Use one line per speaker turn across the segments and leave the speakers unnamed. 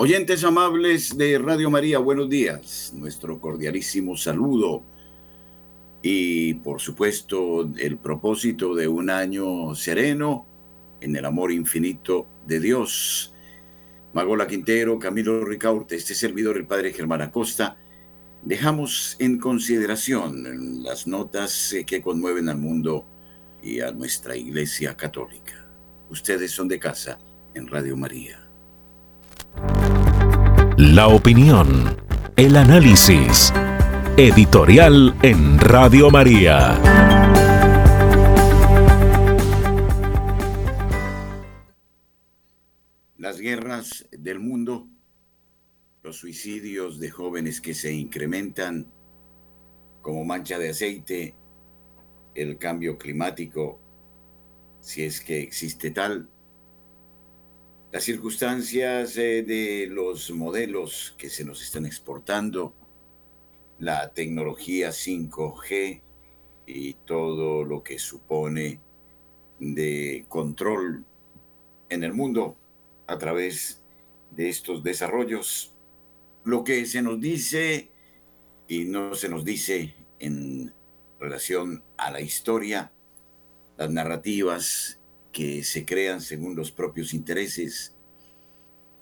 Oyentes amables de Radio María, buenos días. Nuestro cordialísimo saludo y por supuesto el propósito de un año sereno en el amor infinito de Dios. Magola Quintero, Camilo Ricaurte, este servidor, el Padre Germán Acosta, dejamos en consideración las notas eh, que conmueven al mundo y a nuestra Iglesia Católica. Ustedes son de casa en Radio María.
La opinión, el análisis. Editorial en Radio María.
Las guerras del mundo, los suicidios de jóvenes que se incrementan como mancha de aceite, el cambio climático, si es que existe tal, las circunstancias eh, de los modelos que se nos están exportando, la tecnología 5G y todo lo que supone de control en el mundo a través de estos desarrollos. Lo que se nos dice y no se nos dice en relación a la historia, las narrativas que se crean según los propios intereses,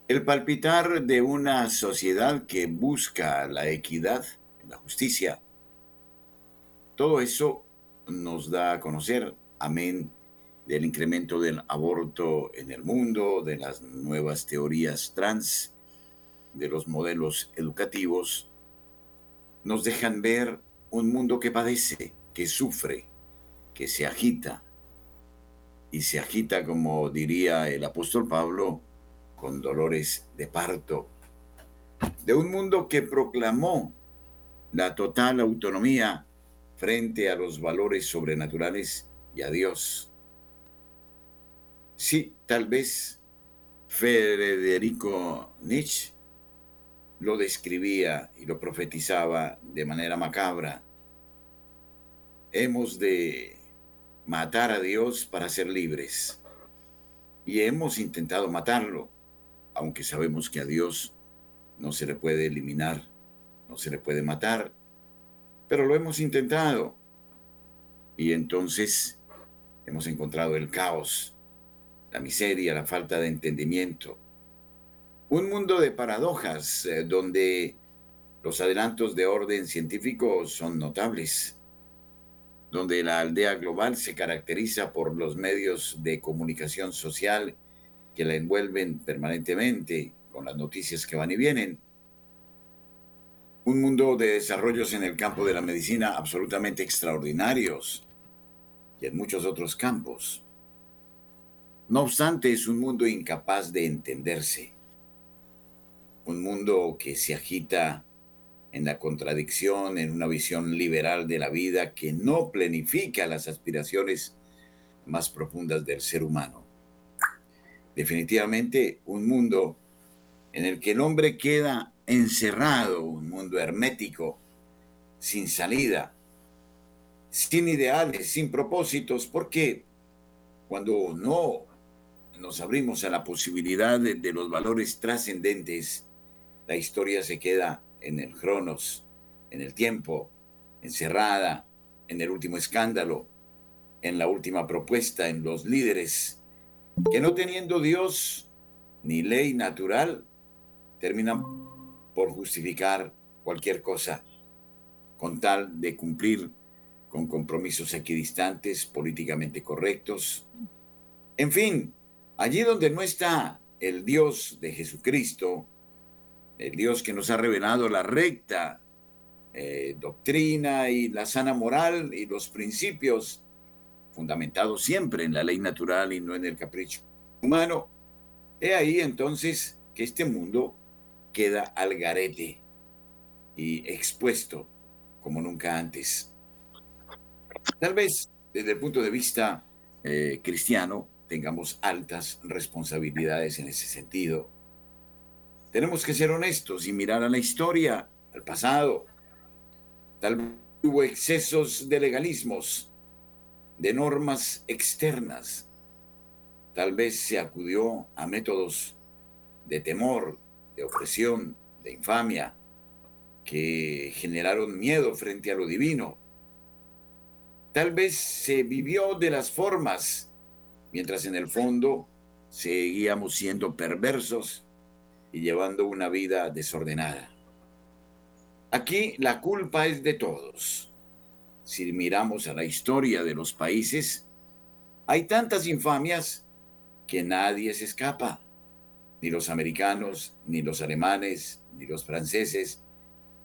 el palpitar de una sociedad que busca la equidad, la justicia, todo eso nos da a conocer, amén, del incremento del aborto en el mundo, de las nuevas teorías trans, de los modelos educativos, nos dejan ver un mundo que padece, que sufre, que se agita, y se agita, como diría el apóstol Pablo, con dolores de parto, de un mundo que proclamó la total autonomía frente a los valores sobrenaturales y a Dios. Sí, tal vez Federico Nietzsche lo describía y lo profetizaba de manera macabra. Hemos de matar a Dios para ser libres. Y hemos intentado matarlo, aunque sabemos que a Dios no se le puede eliminar, no se le puede matar, pero lo hemos intentado. Y entonces hemos encontrado el caos, la miseria, la falta de entendimiento. Un mundo de paradojas eh, donde los adelantos de orden científico son notables donde la aldea global se caracteriza por los medios de comunicación social que la envuelven permanentemente con las noticias que van y vienen. Un mundo de desarrollos en el campo de la medicina absolutamente extraordinarios y en muchos otros campos. No obstante, es un mundo incapaz de entenderse. Un mundo que se agita en la contradicción, en una visión liberal de la vida que no planifica las aspiraciones más profundas del ser humano. Definitivamente un mundo en el que el hombre queda encerrado, un mundo hermético, sin salida, sin ideales, sin propósitos, porque cuando no nos abrimos a la posibilidad de, de los valores trascendentes, la historia se queda en el Cronos, en el tiempo, encerrada en el último escándalo, en la última propuesta, en los líderes, que no teniendo Dios ni ley natural, terminan por justificar cualquier cosa con tal de cumplir con compromisos equidistantes, políticamente correctos. En fin, allí donde no está el Dios de Jesucristo, el Dios que nos ha revelado la recta eh, doctrina y la sana moral y los principios fundamentados siempre en la ley natural y no en el capricho humano, he ahí entonces que este mundo queda al garete y expuesto como nunca antes. Tal vez desde el punto de vista eh, cristiano tengamos altas responsabilidades en ese sentido. Tenemos que ser honestos y mirar a la historia, al pasado. Tal vez hubo excesos de legalismos, de normas externas. Tal vez se acudió a métodos de temor, de opresión, de infamia, que generaron miedo frente a lo divino. Tal vez se vivió de las formas, mientras en el fondo seguíamos siendo perversos y llevando una vida desordenada. Aquí la culpa es de todos. Si miramos a la historia de los países, hay tantas infamias que nadie se escapa. Ni los americanos, ni los alemanes, ni los franceses,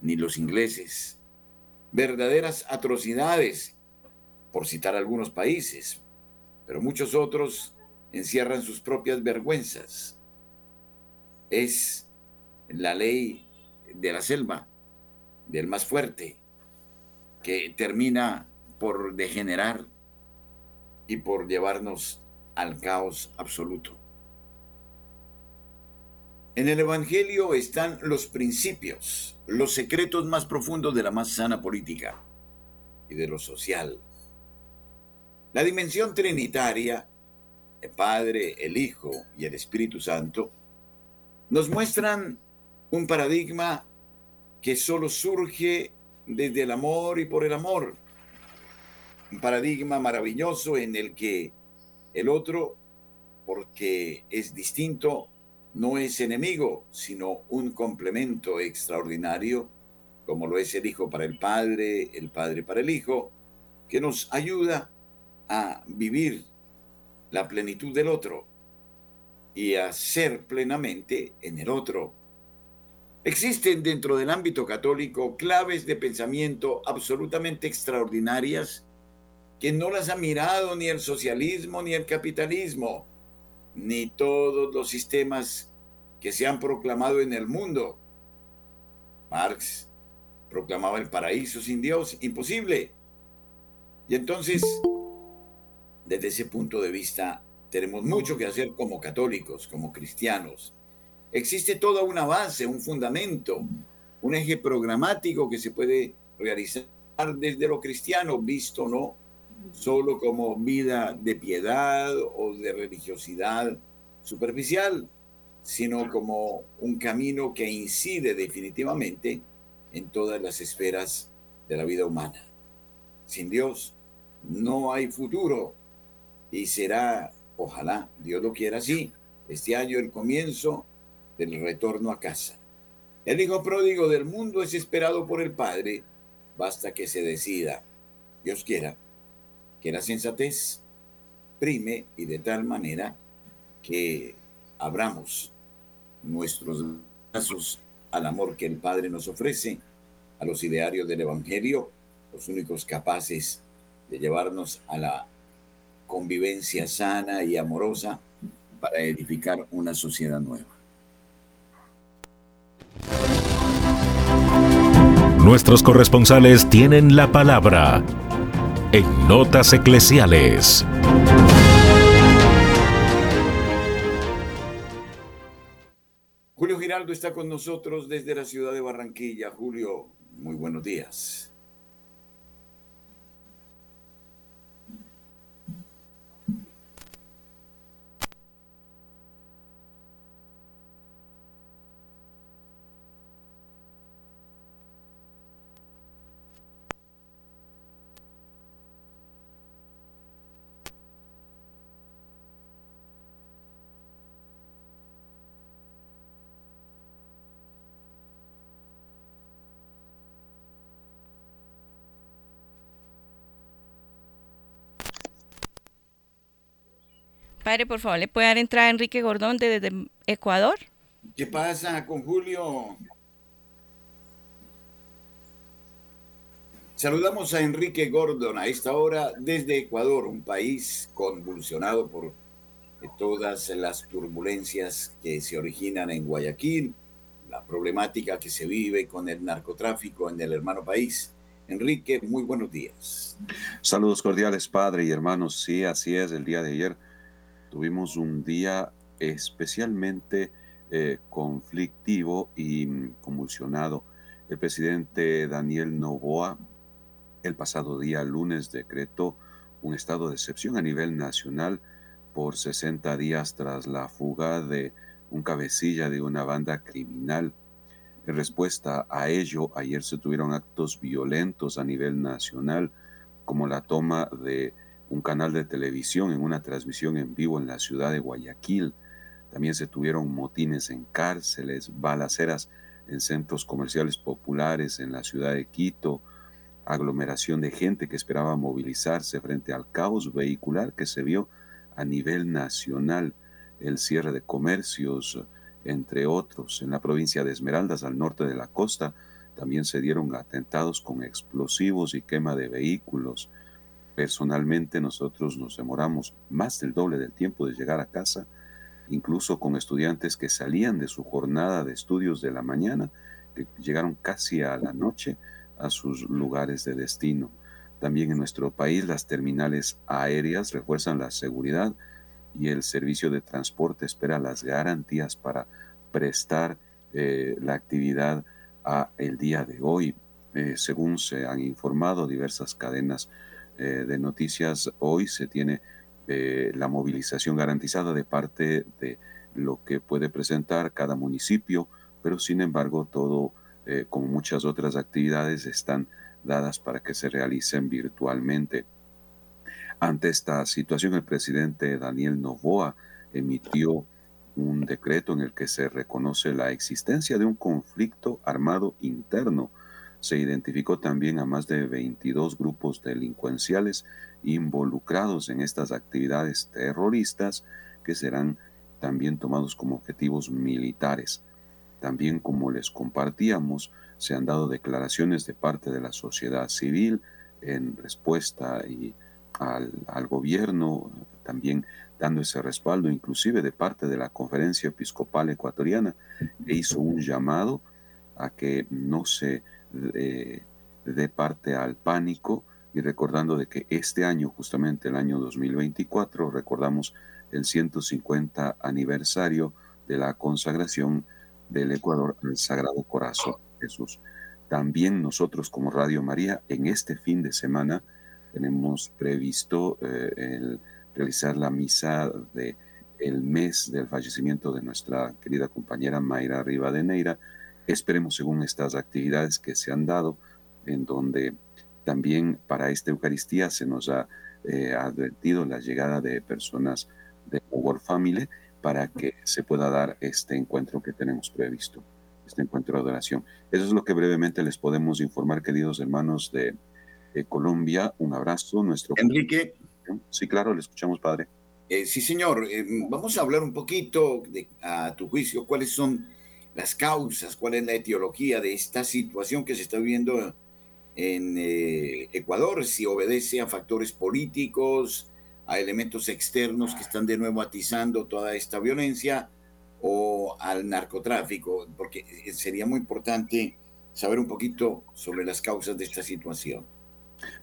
ni los ingleses. Verdaderas atrocidades, por citar algunos países, pero muchos otros encierran sus propias vergüenzas. Es la ley de la selva, del más fuerte, que termina por degenerar y por llevarnos al caos absoluto. En el Evangelio están los principios, los secretos más profundos de la más sana política y de lo social. La dimensión trinitaria, el Padre, el Hijo y el Espíritu Santo, nos muestran un paradigma que solo surge desde el amor y por el amor. Un paradigma maravilloso en el que el otro, porque es distinto, no es enemigo, sino un complemento extraordinario, como lo es el Hijo para el Padre, el Padre para el Hijo, que nos ayuda a vivir la plenitud del otro y a ser plenamente en el otro. Existen dentro del ámbito católico claves de pensamiento absolutamente extraordinarias que no las ha mirado ni el socialismo ni el capitalismo ni todos los sistemas que se han proclamado en el mundo. Marx proclamaba el paraíso sin Dios, imposible. Y entonces, desde ese punto de vista, tenemos mucho que hacer como católicos, como cristianos. Existe toda una base, un fundamento, un eje programático que se puede realizar desde lo cristiano, visto no solo como vida de piedad o de religiosidad superficial, sino como un camino que incide definitivamente en todas las esferas de la vida humana. Sin Dios no hay futuro y será, ojalá Dios lo quiera así, este año el comienzo del retorno a casa. El hijo pródigo del mundo es esperado por el Padre, basta que se decida, Dios quiera, que la sensatez prime y de tal manera que abramos nuestros brazos al amor que el Padre nos ofrece, a los idearios del Evangelio, los únicos capaces de llevarnos a la convivencia sana y amorosa para edificar una sociedad nueva.
Nuestros corresponsales tienen la palabra en Notas Eclesiales.
Julio Giraldo está con nosotros desde la ciudad de Barranquilla. Julio, muy buenos días.
Padre, por favor, ¿le puede dar entrada a Enrique Gordón desde Ecuador?
¿Qué pasa con Julio? Saludamos a Enrique Gordon a esta hora desde Ecuador, un país convulsionado por todas las turbulencias que se originan en Guayaquil, la problemática que se vive con el narcotráfico en el hermano país. Enrique, muy buenos días.
Saludos cordiales, padre y hermanos. Sí, así es. El día de ayer tuvimos un día especialmente eh, conflictivo y convulsionado. El presidente Daniel Novoa el pasado día lunes decretó un estado de excepción a nivel nacional por 60 días tras la fuga de un cabecilla de una banda criminal. En respuesta a ello, ayer se tuvieron actos violentos a nivel nacional, como la toma de un canal de televisión en una transmisión en vivo en la ciudad de Guayaquil. También se tuvieron motines en cárceles, balaceras en centros comerciales populares en la ciudad de Quito, aglomeración de gente que esperaba movilizarse frente al caos vehicular que se vio a nivel nacional, el cierre de comercios, entre otros. En la provincia de Esmeraldas, al norte de la costa, también se dieron atentados con explosivos y quema de vehículos. Personalmente nosotros nos demoramos más del doble del tiempo de llegar a casa, incluso con estudiantes que salían de su jornada de estudios de la mañana, que llegaron casi a la noche, a sus lugares de destino. También en nuestro país las terminales aéreas refuerzan la seguridad y el servicio de transporte espera las garantías para prestar eh, la actividad a el día de hoy. Eh, según se han informado diversas cadenas eh, de noticias, hoy se tiene la movilización garantizada de parte de lo que puede presentar cada municipio, pero sin embargo todo eh, como muchas otras actividades, están dadas para que se realicen virtualmente. Ante esta situación, el presidente Daniel Novoa emitió un decreto en el que se reconoce la existencia de un conflicto armado interno. Se identificó también a más de 22 grupos delincuenciales involucrados en estas actividades terroristas que serán también tomados como objetivos militares. También, como les compartíamos, se han dado declaraciones de parte de la sociedad civil en respuesta y al, gobierno, también dando ese respaldo, inclusive de parte de la Conferencia Episcopal Ecuatoriana, que hizo un llamado a que no se dé parte al pánico y recordando de que este año, justamente el año 2024, recordamos el 150 aniversario de la consagración del Ecuador al Sagrado Corazón de Jesús. También nosotros como Radio María en este fin de semana tenemos previsto eh, el realizar la misa de el mes del fallecimiento de nuestra querida compañera Mayra Rivadeneira. Esperemos según estas actividades que se han dado, en donde también para esta Eucaristía se nos ha eh, advertido la llegada de personas de World Family para que se pueda dar este encuentro que tenemos previsto, este encuentro de adoración. Eso es lo que brevemente les podemos informar, queridos hermanos de, Colombia. Un abrazo, nuestro...
Enrique.
Sí, claro, le escuchamos, padre.
Eh, sí, señor. Eh, vamos a hablar un poquito, de, a tu juicio, cuáles son las causas, cuál es la etiología de esta situación que se está viviendo en eh, Ecuador, si obedece a factores políticos, a elementos externos que están de nuevo atizando toda esta violencia o al narcotráfico, porque sería muy importante saber un poquito sobre las causas de esta situación.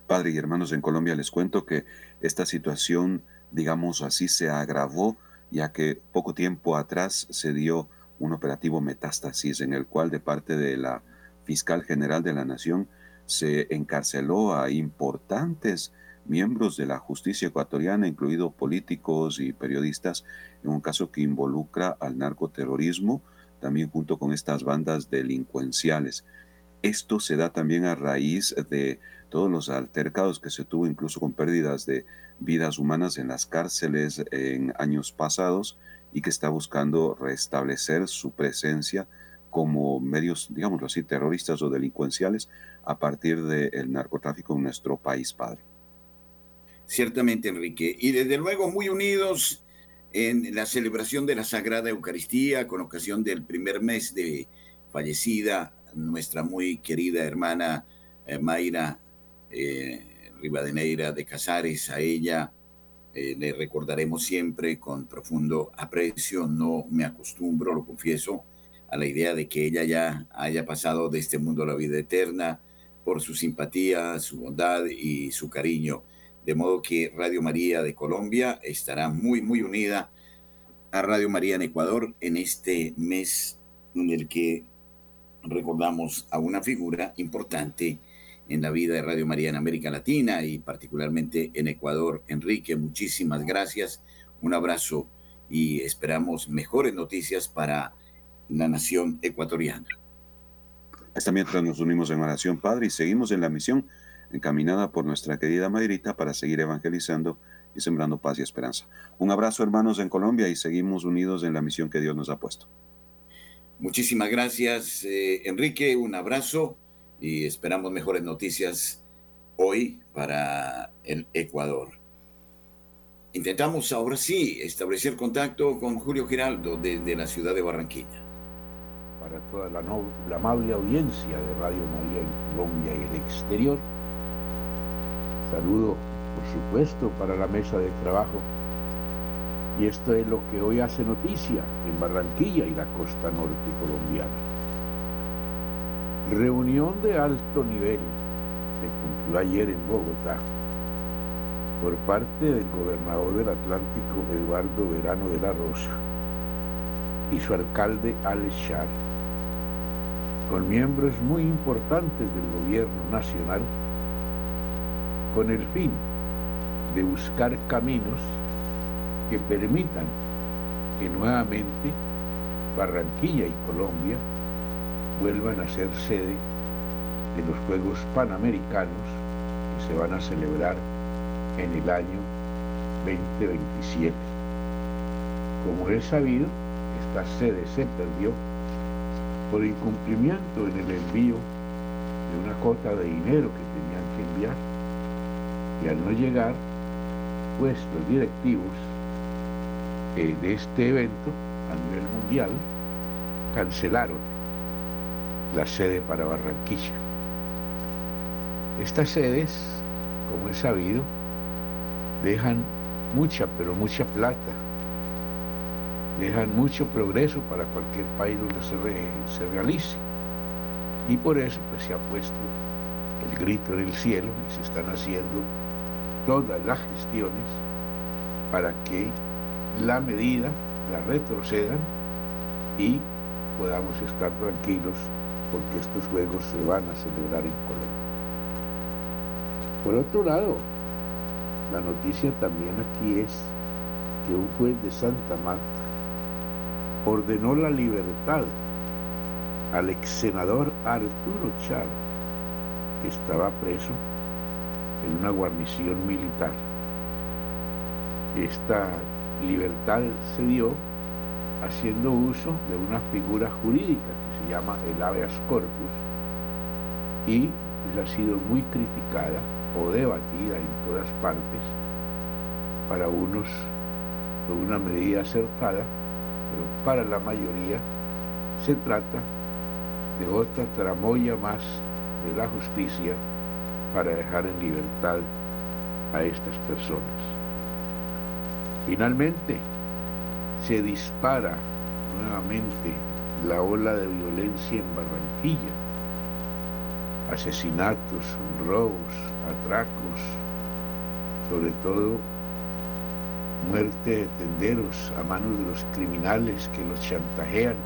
Padre y hermanos, en Colombia les cuento que esta situación, digamos así, se agravó ya que poco tiempo atrás se dio un operativo metástasis en el cual de parte de la fiscal general de la nación se encarceló a importantes miembros de la justicia ecuatoriana, incluidos políticos y periodistas, en un caso que involucra al narcoterrorismo, también junto con estas bandas delincuenciales. Esto se da también a raíz de todos los altercados que se tuvo, incluso con pérdidas de vidas humanas en las cárceles en años pasados y que está buscando restablecer su presencia como medios, digámoslo así, terroristas o delincuenciales a partir del narcotráfico en nuestro país, padre.
Ciertamente, Enrique. Y desde luego muy unidos en la celebración de la Sagrada Eucaristía con ocasión del primer mes de fallecida nuestra muy querida hermana eh, Mayra eh, Rivadeneira de Casares, a ella eh, le recordaremos siempre con profundo aprecio, no me acostumbro, lo confieso, a la idea de que ella ya haya pasado de este mundo a la vida eterna por su simpatía, su bondad y su cariño. De modo que Radio María de Colombia estará muy, muy unida a Radio María en Ecuador en este mes en el que recordamos a una figura importante en la vida de Radio María en América Latina y particularmente en Ecuador. Enrique, muchísimas gracias, un abrazo y esperamos mejores noticias para la nación ecuatoriana.
Esta mientras nos unimos en oración, Padre, y seguimos en la misión encaminada por nuestra querida Madrita para seguir evangelizando y sembrando paz y esperanza. Un abrazo, hermanos, en Colombia y seguimos unidos en la misión que Dios nos ha puesto.
Muchísimas gracias, eh, Enrique. Un abrazo y esperamos mejores noticias hoy para el Ecuador. Intentamos ahora sí establecer contacto con Julio Giraldo desde la ciudad de Barranquilla.
Para toda la, la amable audiencia de Radio María en Colombia y el exterior, saludo por supuesto para la mesa de trabajo y esto es lo que hoy hace noticia en Barranquilla y la costa norte colombiana. Reunión de alto nivel se cumplió ayer en Bogotá por parte del gobernador del Atlántico Eduardo Verano de la Rosa y su alcalde Alex Char, con miembros muy importantes del gobierno nacional, con el fin de buscar caminos que permitan que nuevamente Barranquilla y Colombia vuelvan a ser sede de los Juegos Panamericanos que se van a celebrar en el año 2027. Como es sabido, esta sede se perdió por incumplimiento en el envío de una cota de dinero que tenían que enviar y al no llegar, pues los directivos eh, de este evento a nivel mundial cancelaron la sede para Barranquilla. Estas sedes, como es sabido, dejan mucha, pero mucha plata, dejan mucho progreso para cualquier país donde se, realice. Y por eso pues, se ha puesto el grito en el cielo y se están haciendo todas las gestiones para que la medida la retrocedan y podamos estar tranquilos porque estos juegos se van a celebrar en Colombia. Por otro lado, la noticia también aquí es que un juez de Santa Marta ordenó la libertad al ex senador Arturo Char, que estaba preso en una guarnición militar. Esta libertad se dio haciendo uso de una figura jurídica llama el habeas corpus y pues, ha sido muy criticada o debatida en todas partes, para unos una medida acertada, pero para la mayoría se trata de otra tramoya más de la justicia para dejar en libertad a estas personas. Finalmente, se dispara nuevamente la ola de violencia en Barranquilla, asesinatos, robos, atracos, sobre todo muerte de tenderos a manos de los criminales que los chantajean.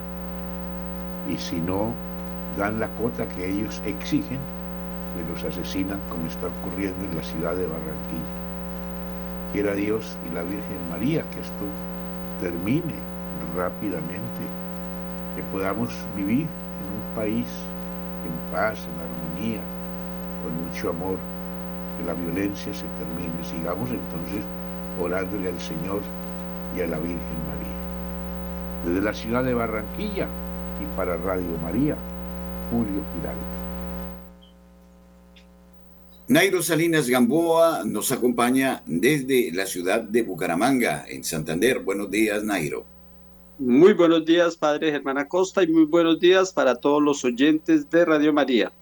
Y si no dan la cota que ellos exigen, pues los asesinan como está ocurriendo en la ciudad de Barranquilla. Quiera Dios y la Virgen María que esto termine rápidamente que podamos vivir en un país en paz, en armonía, con mucho amor, que la violencia se termine. Sigamos entonces orándole al Señor y a la Virgen María. Desde la ciudad de Barranquilla y para Radio María, Julio Giraldo.
Nairo Salinas Gamboa nos acompaña desde la ciudad de Bucaramanga, en Santander. Buenos días, Nairo.
Muy buenos días, Padre Germán Acosta, y muy buenos días para todos los oyentes de Radio María.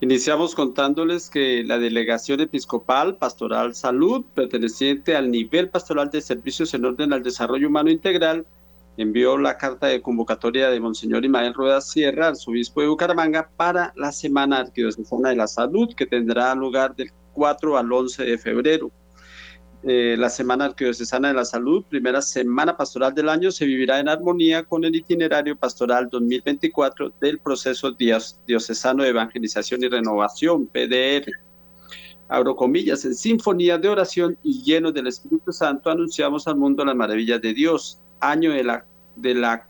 Iniciamos contándoles que la Delegación Episcopal Pastoral Salud, perteneciente al nivel pastoral de servicios en orden al desarrollo humano integral, envió la carta de convocatoria de Monseñor Imael Rueda Sierra, arzobispo de Bucaramanga, para la Semana Arquidiocesana de la Salud, que tendrá lugar del 4 al 11 de febrero. Eh, la Semana Arquidiocesana de la Salud, primera semana pastoral del año, se vivirá en armonía con el itinerario pastoral 2024 del proceso diocesano de evangelización y renovación, PDR. Abro comillas, en sinfonía de oración y llenos del Espíritu Santo anunciamos al mundo las maravillas de Dios, año de la, de la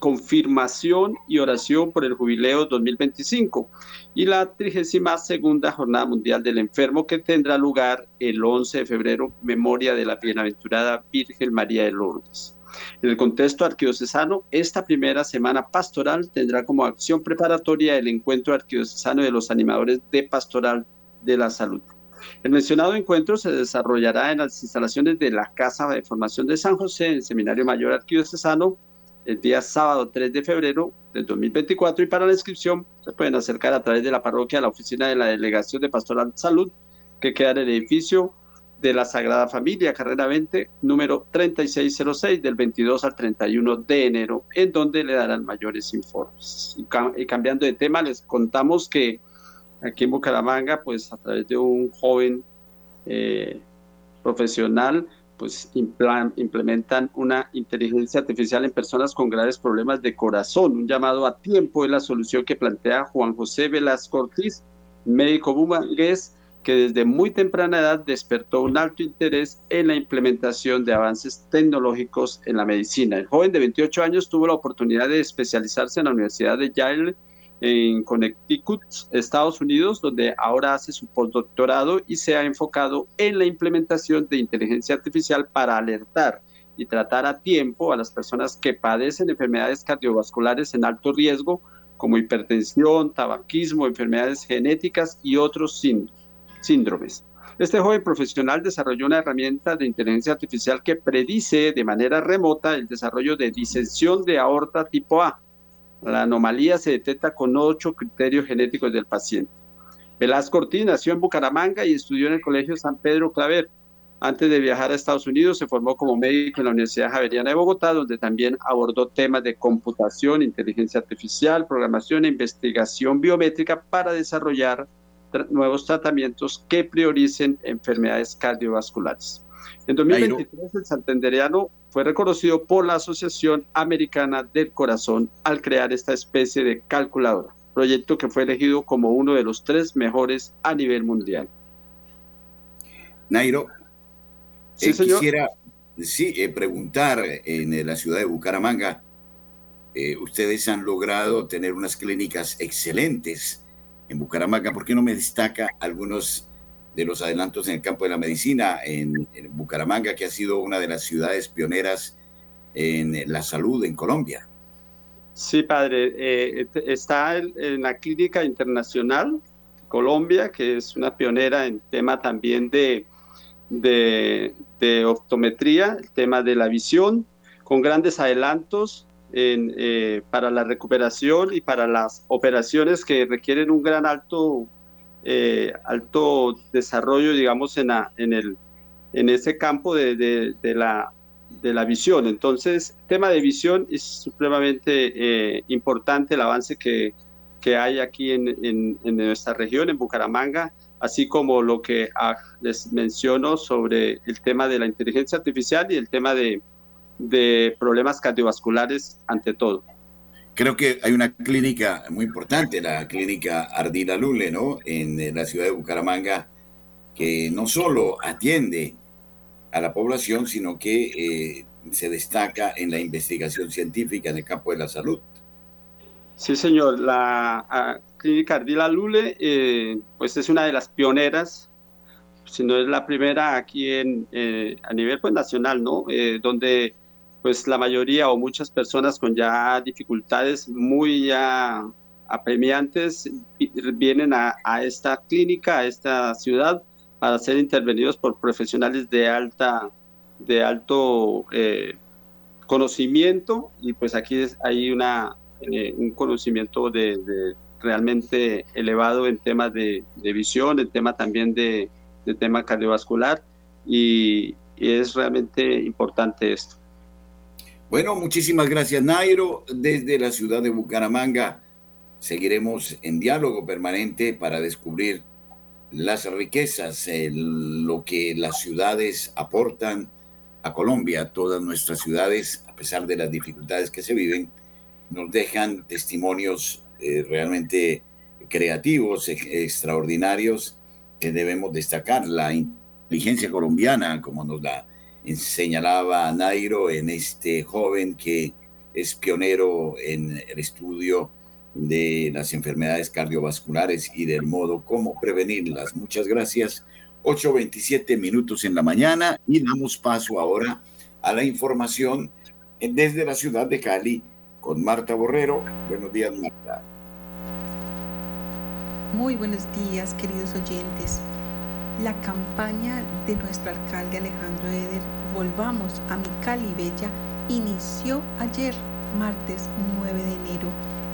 confirmación y oración por el jubileo 2025 y la 32 segunda Jornada Mundial del Enfermo que tendrá lugar el 11 de febrero, memoria de la bienaventurada Virgen María de Lourdes. En el contexto arquidiocesano, esta primera semana pastoral tendrá como acción preparatoria el encuentro arquidiocesano de los animadores de pastoral de la salud. El mencionado encuentro se desarrollará en las instalaciones de la Casa de Formación de San José, en el Seminario Mayor Arquidiocesano, el día sábado 3 de febrero del 2024 y para la inscripción se pueden acercar a través de la parroquia a la oficina de la Delegación de Pastoral Salud que queda en el edificio de la Sagrada Familia, carrera 20, número 3606 del 22 al 31 de enero, en donde le darán mayores informes. Y, cambiando de tema, les contamos que aquí en Bucaramanga, pues a través de un joven eh, profesional, pues implementan una inteligencia artificial en personas con graves problemas de corazón. Un llamado a tiempo es la solución que plantea Juan José Velasco Ortiz, médico bumangués, que desde muy temprana edad despertó un alto interés en la implementación de avances tecnológicos en la medicina. El joven de 28 años tuvo la oportunidad de especializarse en la Universidad de Yale en Connecticut, Estados Unidos, donde ahora hace su postdoctorado y se ha enfocado en la implementación de inteligencia artificial para alertar y tratar a tiempo a las personas que padecen enfermedades cardiovasculares en alto riesgo, como hipertensión, tabaquismo, enfermedades genéticas y otros síndromes. Este joven profesional desarrolló una herramienta de inteligencia artificial que predice de manera remota el desarrollo de disensión de aorta tipo A, la anomalía se detecta con ocho criterios genéticos del paciente. Velasco Ortiz nació en Bucaramanga y estudió en el Colegio San Pedro Claver. Antes de viajar a Estados Unidos, se formó como médico en la Universidad Javeriana de Bogotá, donde también abordó temas de computación, inteligencia artificial, programación e investigación biométrica para desarrollar nuevos tratamientos que prioricen enfermedades cardiovasculares. En 2023, el santandereano fue reconocido por la Asociación Americana del Corazón al crear esta especie de calculadora, proyecto que fue elegido como uno de los tres mejores a nivel mundial.
Nairo, sí, eh, quisiera sí, eh, preguntar en la ciudad de Bucaramanga, eh, ustedes han logrado tener unas clínicas excelentes en Bucaramanga, ¿por qué no me destaca algunos de los adelantos en el campo de la medicina en, Bucaramanga, que ha sido una de las ciudades pioneras en la salud en Colombia.
Sí, padre. Eh, está en la Clínica Internacional Colombia, que es una pionera en tema también de, de, optometría, el tema de la visión, con grandes adelantos eh, para la recuperación y para las operaciones que requieren un gran alto eh, alto desarrollo, digamos, en, en, el, en ese campo de, la, de la visión. Entonces, tema de visión es supremamente eh, importante el avance que, que hay aquí en, en, en, nuestra región, en Bucaramanga, así como lo que ah, les menciono sobre el tema de la inteligencia artificial y el tema de, de problemas cardiovasculares ante todo.
Creo que hay una clínica muy importante, la clínica Ardila Lule, ¿no? En la ciudad de Bucaramanga, que no solo atiende a la población, sino que eh, se destaca en la investigación científica en el campo de la salud.
Sí, señor. La ah, clínica Ardila Lule, eh, pues es una de las pioneras, si no es la primera aquí en, eh, a nivel pues, nacional, ¿no? donde pues la mayoría o muchas personas con ya dificultades muy ya apremiantes vienen a, esta clínica, a esta ciudad, para ser intervenidos por profesionales de alta, de alto eh, conocimiento y pues aquí hay una, eh, un conocimiento de, realmente elevado en temas de, visión, en tema también de, tema cardiovascular y, es realmente importante esto.
Bueno, muchísimas gracias Nairo. Desde la ciudad de Bucaramanga seguiremos en diálogo permanente para descubrir las riquezas, lo que las ciudades aportan a Colombia. Todas nuestras ciudades, a pesar de las dificultades que se viven, nos dejan testimonios eh, realmente creativos, extraordinarios, que debemos destacar. La inteligencia colombiana, como nos la señalaba Nairo, en este joven que es pionero en el estudio de las enfermedades cardiovasculares y del modo cómo prevenirlas. Muchas gracias. 8.27 minutos en la mañana y damos paso ahora a la información desde la ciudad de Cali con Marta Borrero. Buenos días, Marta.
Muy buenos días, queridos oyentes. La campaña de nuestro alcalde Alejandro Eder, Volvamos a mi Cali Bella, inició ayer, martes 9 de enero.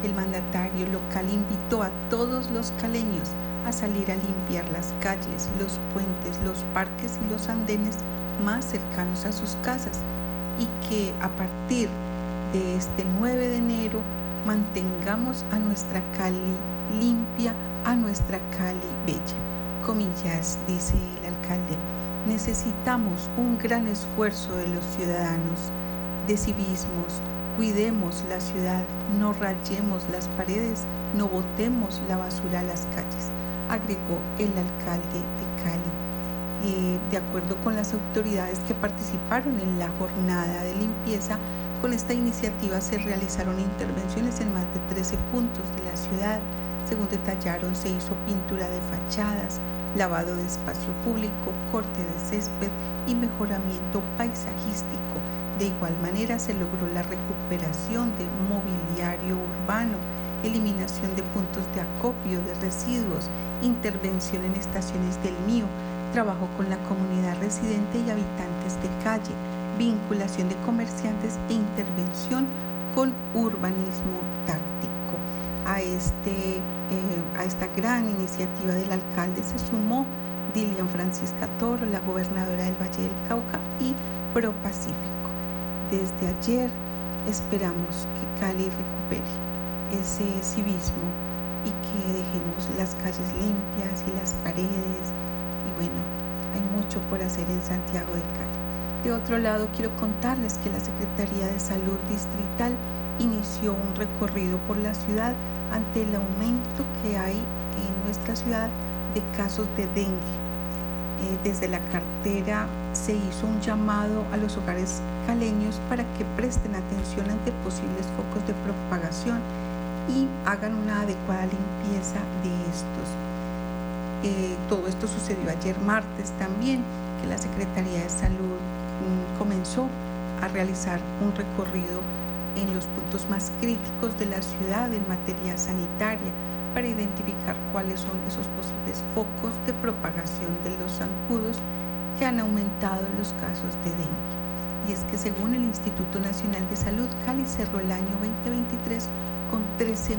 El mandatario local invitó a todos los caleños a salir a limpiar las calles, los puentes, los parques y los andenes más cercanos a sus casas y que a partir de este 9 de enero mantengamos a nuestra Cali limpia, a nuestra Cali bella. Comillas, dice el alcalde, necesitamos un gran esfuerzo de los ciudadanos, de civismos, cuidemos la ciudad, no rayemos las paredes, no botemos la basura a las calles, agregó el alcalde de Cali. Eh, de acuerdo con las autoridades que participaron en la jornada de limpieza, con esta iniciativa se realizaron intervenciones en más de 13 puntos de la ciudad, según detallaron, se hizo pintura de fachadas, lavado de espacio público, corte de césped y mejoramiento paisajístico. De igual manera se logró la recuperación de mobiliario urbano, eliminación de puntos de acopio de residuos, intervención en estaciones del mío, trabajo con la comunidad residente y habitantes de calle, vinculación de comerciantes e intervención con urbanismo táctico a, este, eh, a esta gran iniciativa del alcalde se sumó Dilian Francisca Toro, la gobernadora del Valle del Cauca y Pro Pacífico. Desde ayer esperamos que Cali recupere ese civismo y que dejemos las calles limpias y las paredes. Y bueno, hay mucho por hacer en Santiago de Cali. De otro lado, quiero contarles que la Secretaría de Salud Distrital inició un recorrido por la ciudad ante el aumento que hay en nuestra ciudad de casos de dengue. Eh, desde la cartera se hizo un llamado a los hogares caleños para que presten atención ante posibles focos de propagación y hagan una adecuada limpieza de estos. Eh, todo esto sucedió ayer martes también, que la Secretaría de Salud mm, comenzó a realizar un recorrido en los puntos más críticos de la ciudad en materia sanitaria para identificar cuáles son esos posibles focos de propagación de los zancudos que han aumentado los casos de dengue. Y es que según el Instituto Nacional de Salud, Cali cerró el año 2023 con 13.591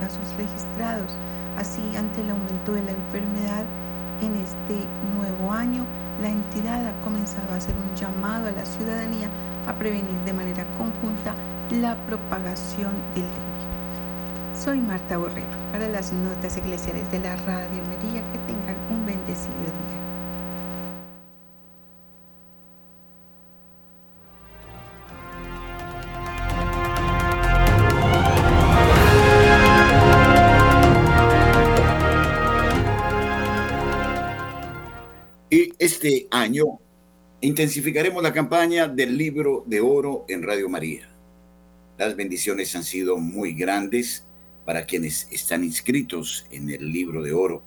casos registrados. Así, ante el aumento de la enfermedad en este nuevo año, la entidad ha comenzado a hacer un llamado a la ciudadanía a prevenir de manera conjunta la propagación del dengue. Soy Marta Borrero para las notas eclesiales de la Radio María. Que tengan un bendecido
año Intensificaremos la campaña del libro de oro en Radio María. Las bendiciones han sido muy grandes para quienes están inscritos en el libro de oro.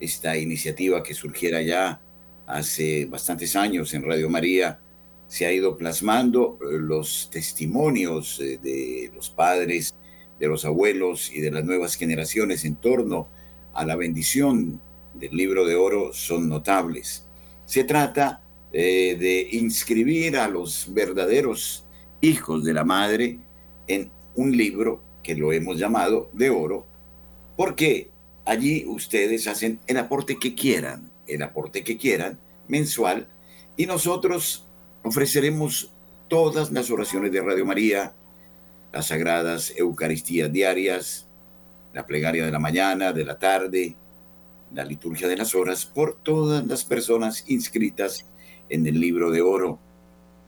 Esta iniciativa que surgiera ya hace bastantes años en Radio María se ha ido plasmando eh, los testimonios eh, de los padres, de los abuelos y de las nuevas generaciones en torno a la bendición del libro de oro son notables. Se trata eh, de inscribir a los verdaderos hijos de la madre en un libro que lo hemos llamado de oro, porque allí ustedes hacen el aporte que quieran, el aporte que quieran, mensual, y nosotros ofreceremos todas las oraciones de Radio María, las sagradas Eucaristías diarias, la plegaria de la mañana, de la tarde, la liturgia de las horas, por todas las personas inscritas en el libro de oro.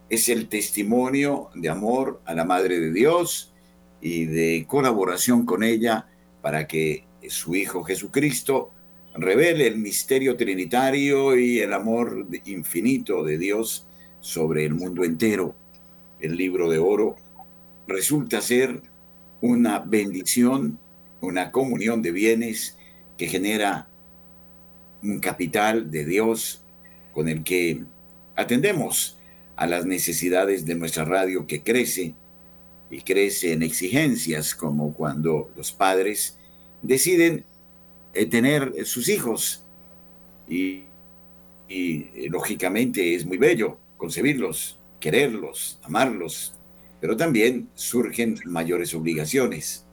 Es el testimonio de amor a la Madre de Dios y de colaboración con ella para que su Hijo Jesucristo revele el misterio trinitario y el amor infinito de Dios sobre el mundo entero. El libro de oro resulta ser una bendición, una comunión de bienes que genera un capital de Dios con el que atendemos a las necesidades de nuestra radio que crece y crece en exigencias como cuando los padres deciden eh, tener sus hijos y, y eh, lógicamente es muy bello concebirlos, quererlos, amarlos, pero también surgen mayores obligaciones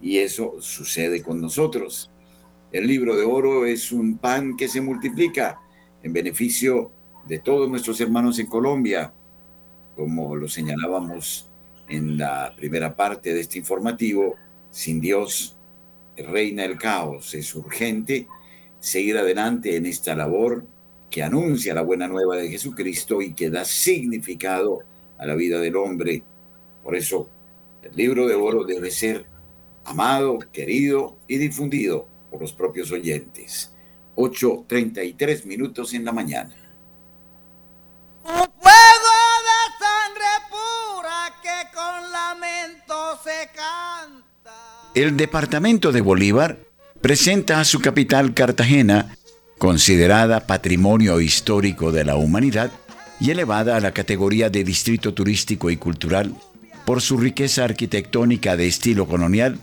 y eso sucede con nosotros. El libro de oro es un pan que se multiplica en beneficio de todos nuestros hermanos en Colombia, como lo señalábamos en la primera parte de este informativo, sin Dios reina el caos. Es urgente seguir adelante en esta labor que anuncia la buena nueva de Jesucristo y que da significado a la vida del hombre. Por eso, el libro de oro debe ser amado, querido y difundido por los propios oyentes. 8.33 minutos en la mañana.
Un fuego de sangre pura que con lamento se canta.
El departamento de Bolívar presenta a su capital Cartagena, considerada patrimonio histórico de la humanidad y elevada a la categoría de distrito turístico y cultural por su riqueza arquitectónica de estilo colonial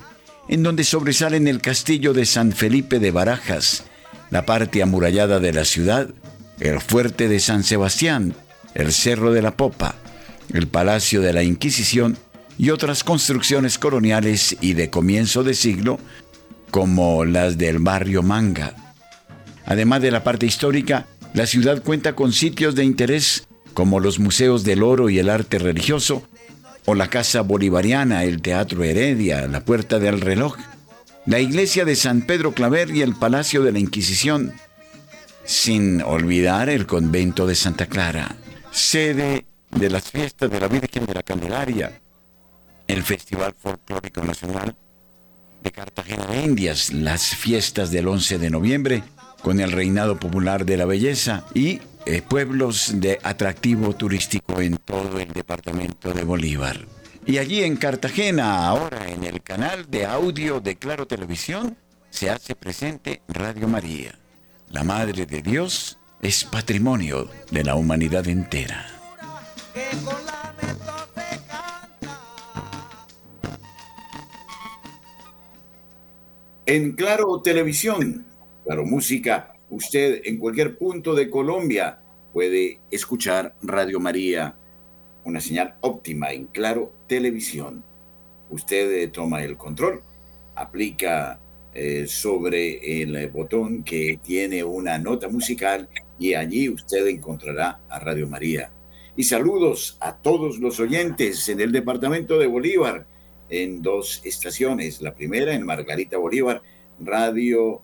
en donde sobresalen el castillo de San Felipe de Barajas, la parte amurallada de la ciudad, el fuerte de San Sebastián, el Cerro de la Popa, el Palacio de la Inquisición y otras construcciones coloniales y de comienzo de siglo, como las del barrio Manga. Además de la parte histórica, la ciudad cuenta con sitios de interés como los museos del oro y el arte religioso, o la Casa Bolivariana, el Teatro Heredia, la Puerta del Reloj, la iglesia de San Pedro Claver y el Palacio de la Inquisición, sin olvidar el convento de Santa Clara, sede de las fiestas de la Virgen de la Candelaria, el Festival Folclórico Nacional de Cartagena de Indias, las fiestas del 11 de noviembre, con el Reinado Popular de la Belleza y eh, pueblos de atractivo turístico en todo el departamento de Bolívar. Y allí en Cartagena, ahora en el canal de audio de Claro Televisión, se hace presente Radio María. La Madre de Dios es patrimonio de la humanidad entera.
En Claro Televisión, Claro Música, usted en cualquier punto de Colombia puede escuchar Radio María, una señal óptima en Claro Televisión. Usted eh, toma el control, aplica eh, sobre el botón que tiene una nota musical y allí usted encontrará a Radio María. Y saludos a todos los oyentes en el departamento de Bolívar, en dos estaciones. La primera en Margarita Bolívar, radio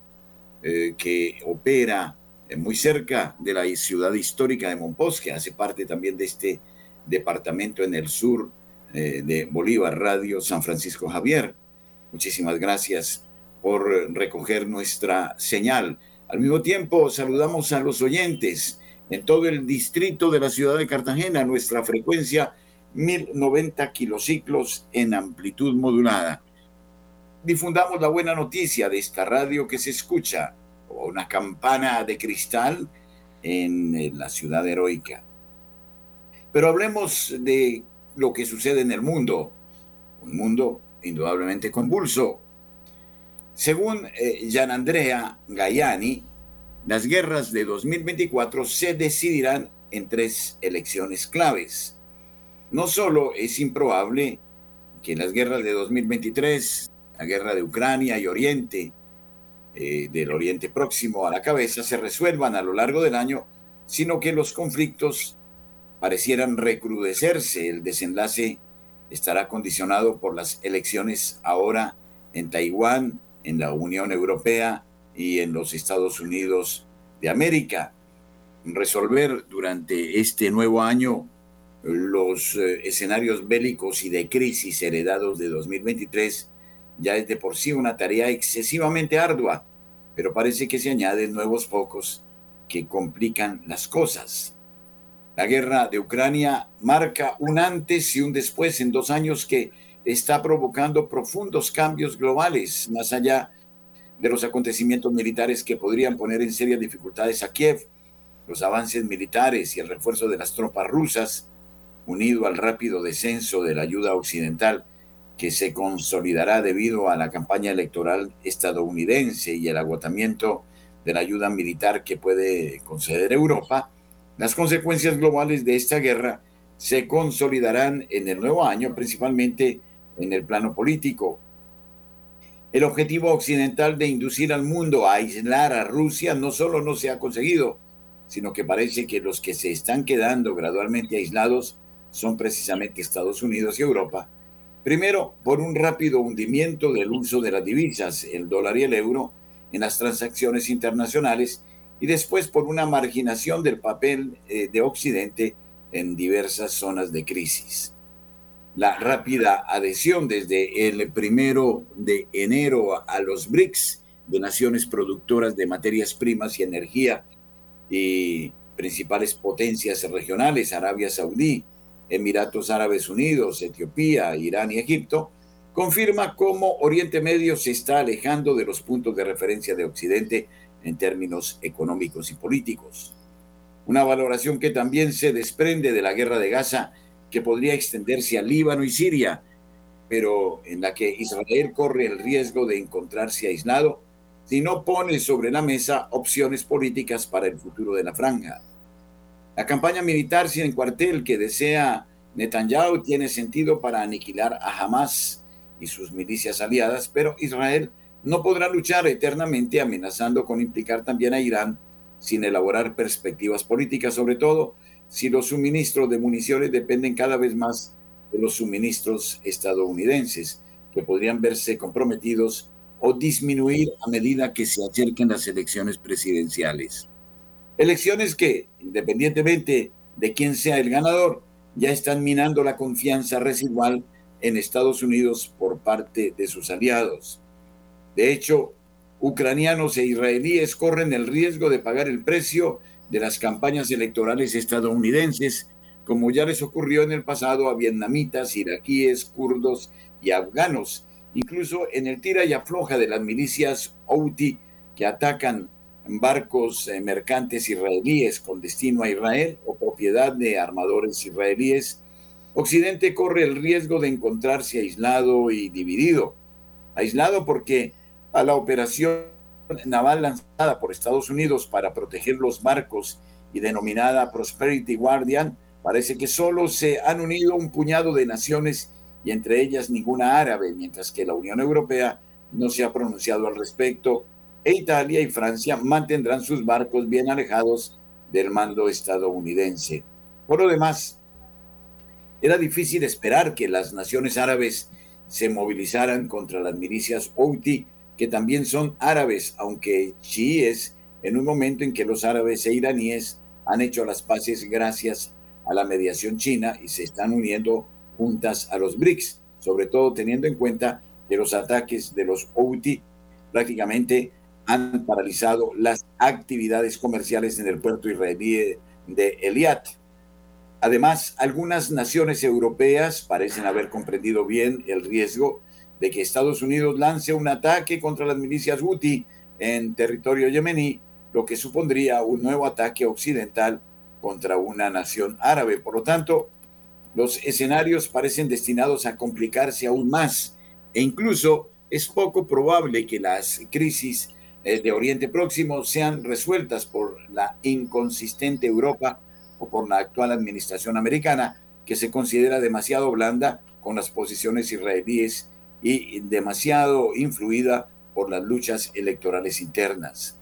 eh, que opera eh, muy cerca de la ciudad histórica de Monpós, que hace parte también de este departamento en el sur eh, de Bolívar, Radio San Francisco Javier. Muchísimas gracias por recoger nuestra señal. Al mismo tiempo, saludamos a los oyentes en todo el distrito de la ciudad de Cartagena, nuestra frecuencia 1090 kilociclos en amplitud modulada difundamos la buena noticia de esta radio que se escucha, como una campana de cristal en la ciudad heroica. Pero hablemos de lo que sucede en el mundo, un mundo indudablemente convulso. Según eh, Andrea Gaiani, las guerras de 2024 se decidirán en tres elecciones claves. No solo es improbable que las guerras de 2023, guerra de Ucrania y Oriente, eh, del Oriente Próximo a la cabeza, se resuelvan a lo largo del año, sino que los conflictos parecieran recrudecerse. El desenlace estará condicionado por las elecciones ahora en Taiwán, en la Unión Europea y en los Estados Unidos de América. Resolver durante este nuevo año los eh, escenarios bélicos y de crisis heredados de 2023 ya es de por sí una tarea excesivamente ardua, pero parece que se añaden nuevos focos que complican las cosas. La guerra de Ucrania marca un antes y un después en dos años que está provocando profundos cambios globales, más allá de los acontecimientos militares que podrían poner en serias dificultades a Kiev. Los avances militares y el refuerzo de las tropas rusas, unido al rápido descenso de la ayuda occidental, que se consolidará debido a la campaña electoral estadounidense y el agotamiento de la ayuda militar que puede conceder Europa, las consecuencias globales de esta guerra se consolidarán en el nuevo año, principalmente en el plano político. El objetivo occidental de inducir al mundo a aislar a Rusia no solo no se ha conseguido, sino que parece que los que se están quedando gradualmente aislados son precisamente Estados Unidos y Europa. Primero, por un rápido hundimiento del uso de las divisas, el dólar y el euro, en las transacciones internacionales y después por una marginación del papel eh, de Occidente en diversas zonas de crisis. La rápida adhesión desde el primero de enero a los BRICS de naciones productoras de materias primas y energía y principales potencias regionales, Arabia Saudí, Emiratos Árabes Unidos, Etiopía, Irán y Egipto, confirma cómo Oriente Medio se está alejando de los puntos de referencia de Occidente en términos económicos y políticos. Una valoración que también se desprende de la guerra de Gaza, que podría extenderse a Líbano y Siria, pero en la que Israel corre el riesgo de encontrarse aislado si no pone sobre la mesa opciones políticas para el futuro de la franja. La campaña militar sin cuartel que desea Netanyahu tiene sentido para aniquilar a Hamas y sus milicias aliadas, pero Israel no podrá luchar eternamente amenazando con implicar también a Irán sin elaborar perspectivas políticas, sobre todo si los suministros de municiones dependen cada vez más de los suministros estadounidenses, que podrían verse comprometidos o disminuir a medida que se acerquen las elecciones presidenciales. Elecciones que, independientemente de quién sea el ganador, ya están minando la confianza residual en Estados Unidos por parte de sus aliados. De hecho, ucranianos e israelíes corren el riesgo de pagar el precio de las campañas electorales estadounidenses, como ya les ocurrió en el pasado a vietnamitas, iraquíes, kurdos y afganos, incluso en el tira y afloja de las milicias Houthi que atacan barcos eh, mercantes israelíes con destino a Israel o propiedad de armadores israelíes Occidente corre el riesgo de encontrarse aislado y dividido. Aislado porque a la operación naval lanzada por Estados Unidos para proteger los barcos y denominada Prosperity Guardian, parece que solo se han unido un puñado de naciones y entre ellas ninguna árabe, mientras que la Unión Europea no se ha pronunciado al respecto e Italia y Francia mantendrán sus barcos bien alejados del mando estadounidense. Por lo demás, era difícil esperar que las naciones árabes se movilizaran contra las milicias Houthi, que también son árabes, aunque chiíes, en un momento en que los árabes e iraníes han hecho las paces gracias a la mediación china y se están uniendo juntas a los BRICS, sobre todo teniendo en cuenta que los ataques de los Houthi prácticamente han paralizado las actividades comerciales en el puerto israelí de Eliat. Además, algunas naciones europeas parecen haber comprendido bien el riesgo de que Estados Unidos lance un ataque contra las milicias Houthi en territorio yemení, lo que supondría un nuevo ataque occidental contra una nación árabe. Por lo tanto, los escenarios parecen destinados a complicarse aún más e incluso es poco probable que las crisis de Oriente Próximo sean resueltas por la inconsistente Europa por la actual administración americana, que se considera demasiado blanda con las posiciones israelíes y demasiado influida por las luchas electorales internas.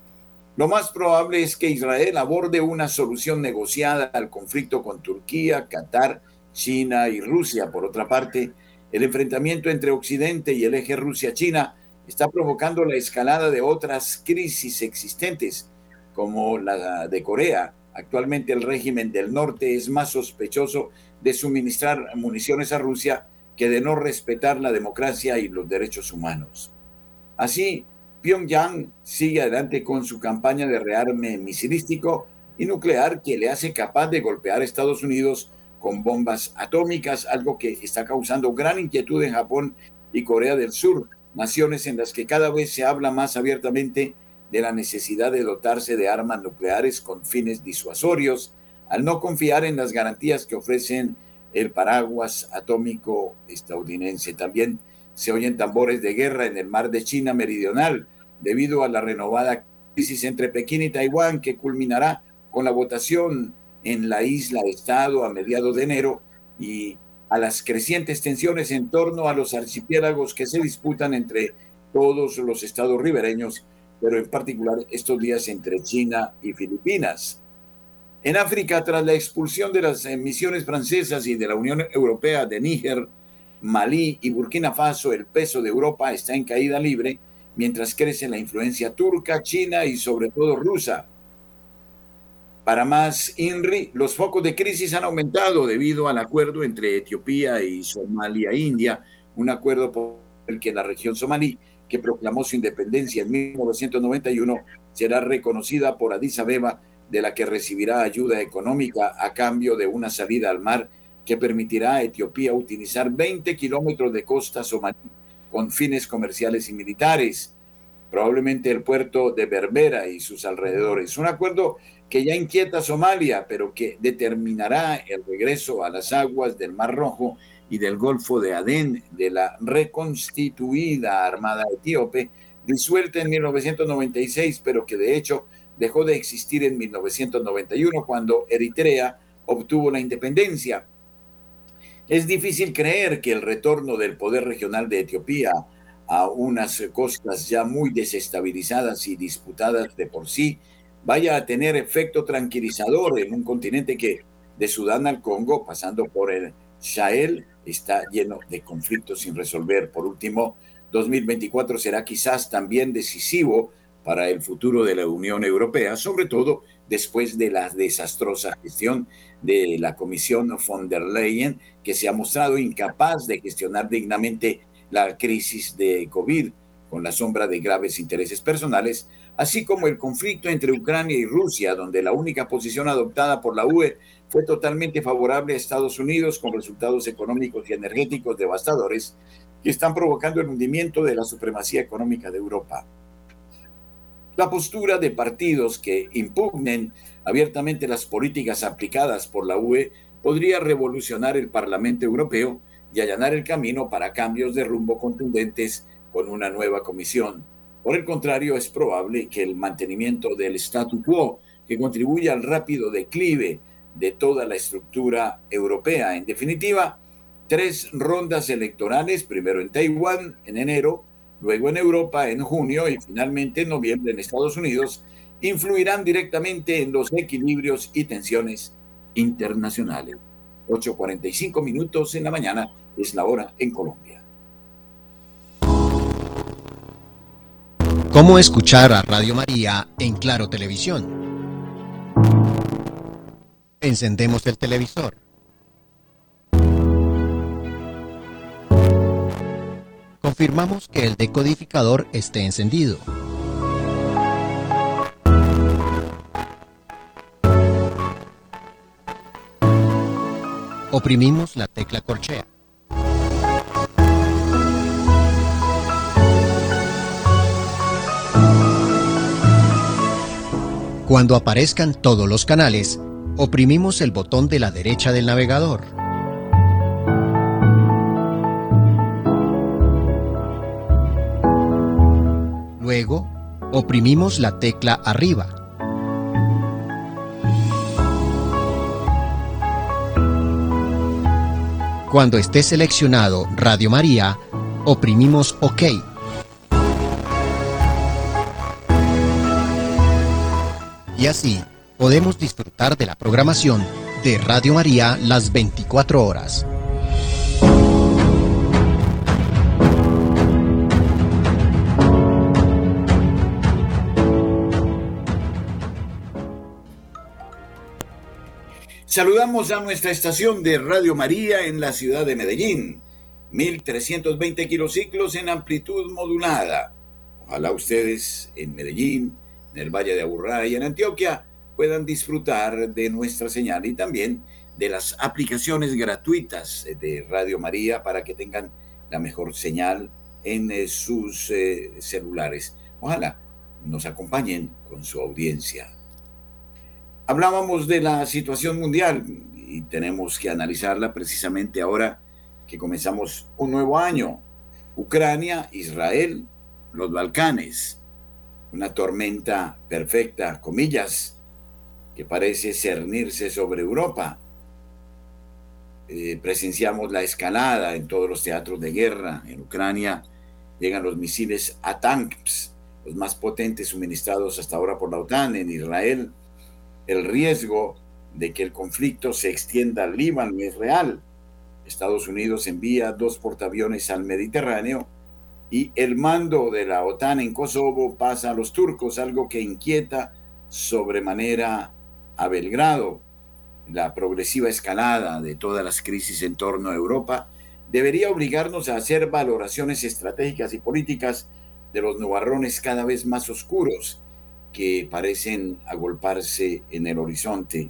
Lo más probable es que Israel aborde una solución negociada al conflicto con Turquía, Qatar, China y Rusia. Por otra parte, el enfrentamiento entre Occidente y el eje Rusia-China está provocando la escalada de otras crisis existentes, como la de Corea. Actualmente el régimen del norte es más sospechoso de suministrar municiones a Rusia que de no respetar la democracia y los derechos humanos. Así, Pyongyang sigue adelante con su campaña de rearme misilístico y nuclear que le hace capaz de golpear a Estados Unidos con bombas atómicas, algo que está causando gran inquietud en Japón y Corea del Sur, naciones en las que cada vez se habla más abiertamente de la necesidad de dotarse de armas nucleares con fines disuasorios, al no confiar en las garantías que ofrecen el paraguas atómico estadounidense. También se oyen tambores de guerra en el mar de China Meridional debido a la renovada crisis entre Pekín y Taiwán que culminará con la votación en la isla Estado a mediados de enero y a las crecientes tensiones en torno a los archipiélagos que se disputan entre todos los estados ribereños, pero en particular estos días entre China y Filipinas. En África, tras la expulsión de las misiones francesas y de la Unión Europea de Níger, Malí y Burkina Faso, el peso de Europa está en caída libre, mientras crece la influencia turca, china y sobre todo rusa. Para más INRI, los focos de crisis han aumentado debido al acuerdo entre Etiopía y Somalia India, un acuerdo por el que la región somalí, que proclamó su independencia en 1991, será reconocida por Addis Abeba, de la que recibirá ayuda económica a cambio de una salida al mar que permitirá a Etiopía utilizar 20 kilómetros de costa somalí con fines comerciales y militares, probablemente el puerto de Berbera y sus alrededores. Un acuerdo que ya inquieta a Somalia, pero que determinará el regreso a las aguas del Mar Rojo y del Golfo de Adén de la reconstituida Armada Etíope, disuelta en 1996, pero que de hecho dejó de existir en 1991 cuando Eritrea obtuvo la independencia. Es difícil creer que el retorno del poder regional de Etiopía a unas costas ya muy desestabilizadas y disputadas de por sí vaya a tener efecto tranquilizador en un continente que de Sudán al Congo, pasando por el Sahel, está lleno de conflictos sin resolver. Por último, 2024 será quizás también decisivo para el futuro de la Unión Europea, sobre todo después de la desastrosa gestión de la Comisión von der Leyen, que se ha mostrado incapaz de gestionar dignamente la crisis de COVID, con la sombra de graves intereses personales, así como el conflicto entre Ucrania y Rusia, donde la única posición adoptada por la UE fue totalmente favorable a Estados Unidos, con resultados económicos y energéticos devastadores que están provocando el hundimiento de la supremacía económica de Europa. La postura de partidos que impugnen abiertamente las políticas aplicadas por la UE podría revolucionar el Parlamento Europeo y allanar el camino para cambios de rumbo contundentes con una nueva comisión. Por el contrario, es probable que el mantenimiento del statu quo, que contribuye al rápido declive de toda la estructura europea, en definitiva, tres rondas electorales, primero en Taiwán en enero, luego en Europa en junio y finalmente en noviembre en Estados Unidos, influirán directamente en los equilibrios y tensiones internacionales. 8.45 minutos en la mañana es la hora en Colombia.
¿Cómo escuchar a Radio María en Claro Televisión? Encendemos el televisor. Confirmamos que el decodificador esté encendido. Oprimimos la tecla corchea. Cuando aparezcan todos los canales, oprimimos el botón de la derecha del navegador. Luego, oprimimos la tecla arriba. Cuando esté seleccionado Radio María, oprimimos OK. Y así podemos disfrutar de la programación de Radio María las 24 horas.
Saludamos a nuestra estación de Radio María en la ciudad de Medellín, 1320 kilociclos en amplitud modulada. Ojalá ustedes en Medellín, en el Valle de Aburrá y en Antioquia puedan disfrutar de nuestra señal y también de las aplicaciones gratuitas de Radio María para que tengan la mejor señal en eh, sus eh, celulares. Ojalá nos acompañen con su audiencia. Hablábamos de la situación mundial y tenemos que analizarla precisamente ahora que comenzamos un nuevo año. Ucrania, Israel, los Balcanes, una tormenta perfecta, comillas, que parece cernirse sobre Europa. Eh, presenciamos la escalada en todos los teatros de guerra. En Ucrania llegan los misiles ATANKS, los más potentes suministrados hasta ahora por la OTAN. En Israel el riesgo de que el conflicto se extienda al Líbano es real. Estados Unidos envía dos portaaviones al Mediterráneo y el mando de la OTAN en Kosovo pasa a los turcos, algo que inquieta sobremanera a Belgrado. La progresiva escalada de todas las crisis en torno a Europa debería obligarnos a hacer valoraciones estratégicas y políticas de los nubarrones cada vez más oscuros que parecen agolparse en el horizonte.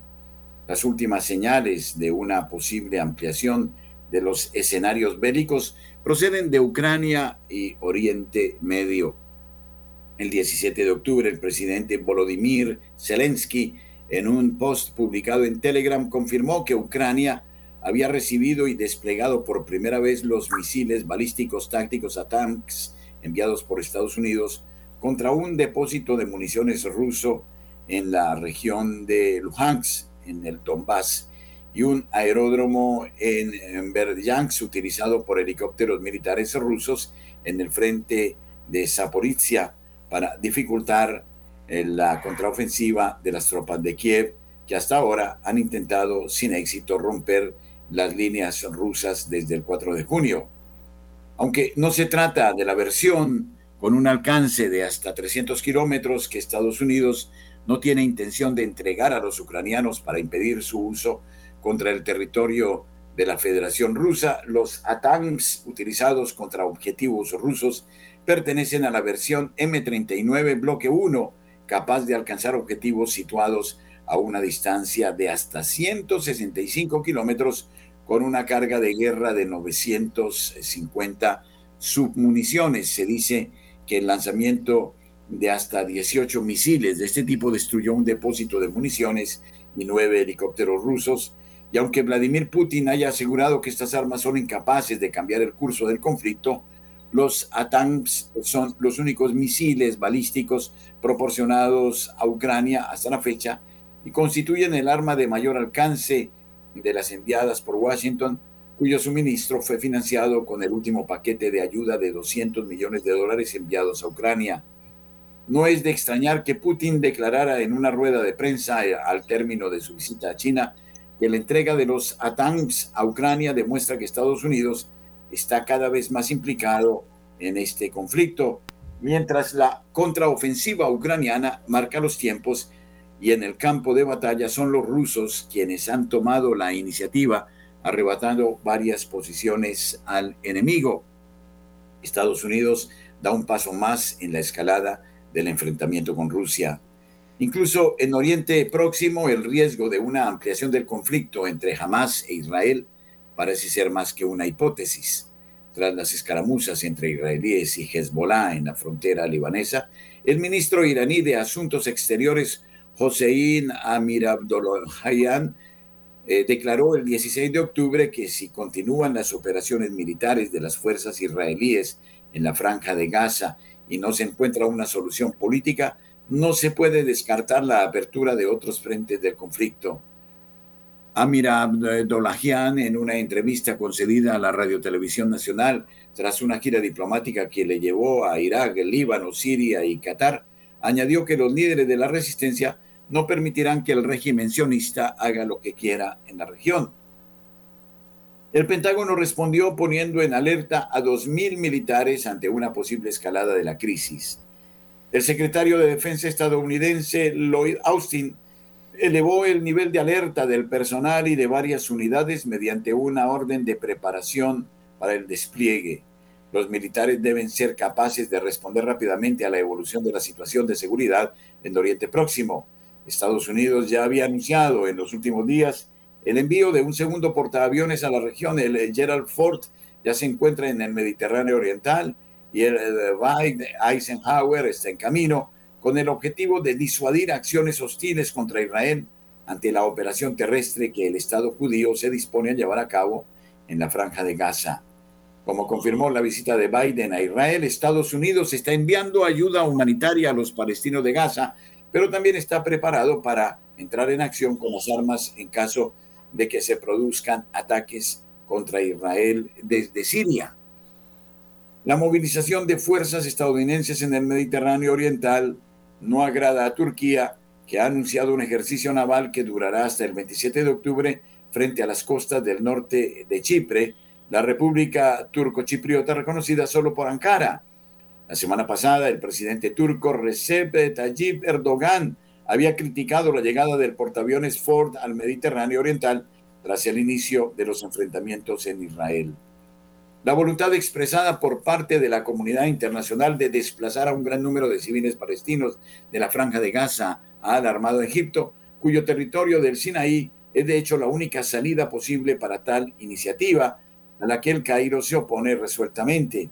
Las últimas señales de una posible ampliación de los escenarios bélicos proceden de Ucrania y Oriente Medio. El 17 de octubre, el presidente Volodymyr Zelensky, en un post publicado en Telegram, confirmó que Ucrania había recibido y desplegado por primera vez los misiles balísticos tácticos ATAMS enviados por Estados Unidos contra un depósito de municiones ruso en la región de Luhansk, en el Donbass, y un aeródromo en, Berdyansk utilizado por helicópteros militares rusos en el frente de Zaporizhia para dificultar eh, la contraofensiva de las tropas de Kiev, que hasta ahora han intentado sin éxito romper las líneas rusas desde el 4 de junio. Aunque no se trata de la versión con un alcance de hasta 300 kilómetros que Estados Unidos no tiene intención de entregar a los ucranianos para impedir su uso contra el territorio de la Federación Rusa, los ATAMS utilizados contra objetivos rusos pertenecen a la versión M39 Bloque 1, capaz de alcanzar objetivos situados a una distancia de hasta 165 kilómetros con una carga de guerra de 950 submuniciones. Se dice que el lanzamiento de hasta 18 misiles de este tipo destruyó un depósito de municiones y nueve helicópteros rusos. Y aunque Vladimir Putin haya asegurado que estas armas son incapaces de cambiar el curso del conflicto, los ATAMS son los únicos misiles balísticos proporcionados a Ucrania hasta la fecha y constituyen el arma de mayor alcance de las enviadas por Washington cuyo suministro fue financiado con el último paquete de ayuda de 200 millones de dólares enviados a Ucrania. No es de extrañar que Putin declarara en una rueda de prensa eh, al término de su visita a China que la entrega de los ATAMS a Ucrania demuestra que Estados Unidos está cada vez más implicado en este conflicto, mientras la contraofensiva ucraniana marca los tiempos y en el campo de batalla son los rusos quienes han tomado la iniciativa arrebatando varias posiciones al enemigo. Estados Unidos da un paso más en la escalada del enfrentamiento con Rusia. Incluso en Oriente Próximo, el riesgo de una ampliación del conflicto entre Hamas e Israel parece ser más que una hipótesis. Tras las escaramuzas entre israelíes y Hezbollah en la frontera libanesa, el ministro iraní de Asuntos Exteriores, Hossein Amir Abdollahian, eh, declaró el 16 de octubre que si continúan las operaciones militares de las fuerzas israelíes en la franja de Gaza y no se encuentra una solución política, no se puede descartar la apertura de otros frentes del conflicto. Amir Abdollahian en una entrevista concedida a la Radiotelevisión Nacional tras una gira diplomática que le llevó a Irak, Líbano, Siria y Qatar, añadió que los líderes de la resistencia no permitirán que el régimen sionista haga lo que quiera en la región. El Pentágono respondió poniendo en alerta a 2.000 militares ante una posible escalada de la crisis. El secretario de Defensa estadounidense Lloyd Austin elevó el nivel de alerta del personal y de varias unidades mediante una orden de preparación para el despliegue. Los militares deben ser capaces de responder rápidamente a la evolución de la situación de seguridad en Oriente Próximo. Estados Unidos ya había anunciado en los últimos días el envío de un segundo portaaviones a la región. El Gerald Ford ya se encuentra en el Mediterráneo Oriental y el Eisenhower está en camino con el objetivo de disuadir acciones hostiles contra Israel ante la operación terrestre que el Estado judío se dispone a llevar a cabo en la franja de Gaza. Como confirmó la visita de Biden a Israel, Estados Unidos está enviando ayuda humanitaria a los palestinos de Gaza, pero también está preparado para entrar en acción con las armas en caso de que se produzcan ataques contra Israel desde Siria. La movilización de fuerzas estadounidenses en el Mediterráneo Oriental no agrada a Turquía, que ha anunciado un ejercicio naval que durará hasta el 27 de octubre frente a las costas del norte de Chipre, la República Turco-Chipriota reconocida solo por Ankara. La semana pasada, el presidente turco Recep Tayyip Erdogan había criticado la llegada del portaaviones Ford al Mediterráneo Oriental tras el inicio de los enfrentamientos en Israel. La voluntad expresada por parte de la comunidad internacional de desplazar a un gran número de civiles palestinos de la franja de Gaza ha alarmado a Egipto, cuyo territorio del Sinaí es de hecho la única salida posible para tal iniciativa, a la que el Cairo se opone resueltamente.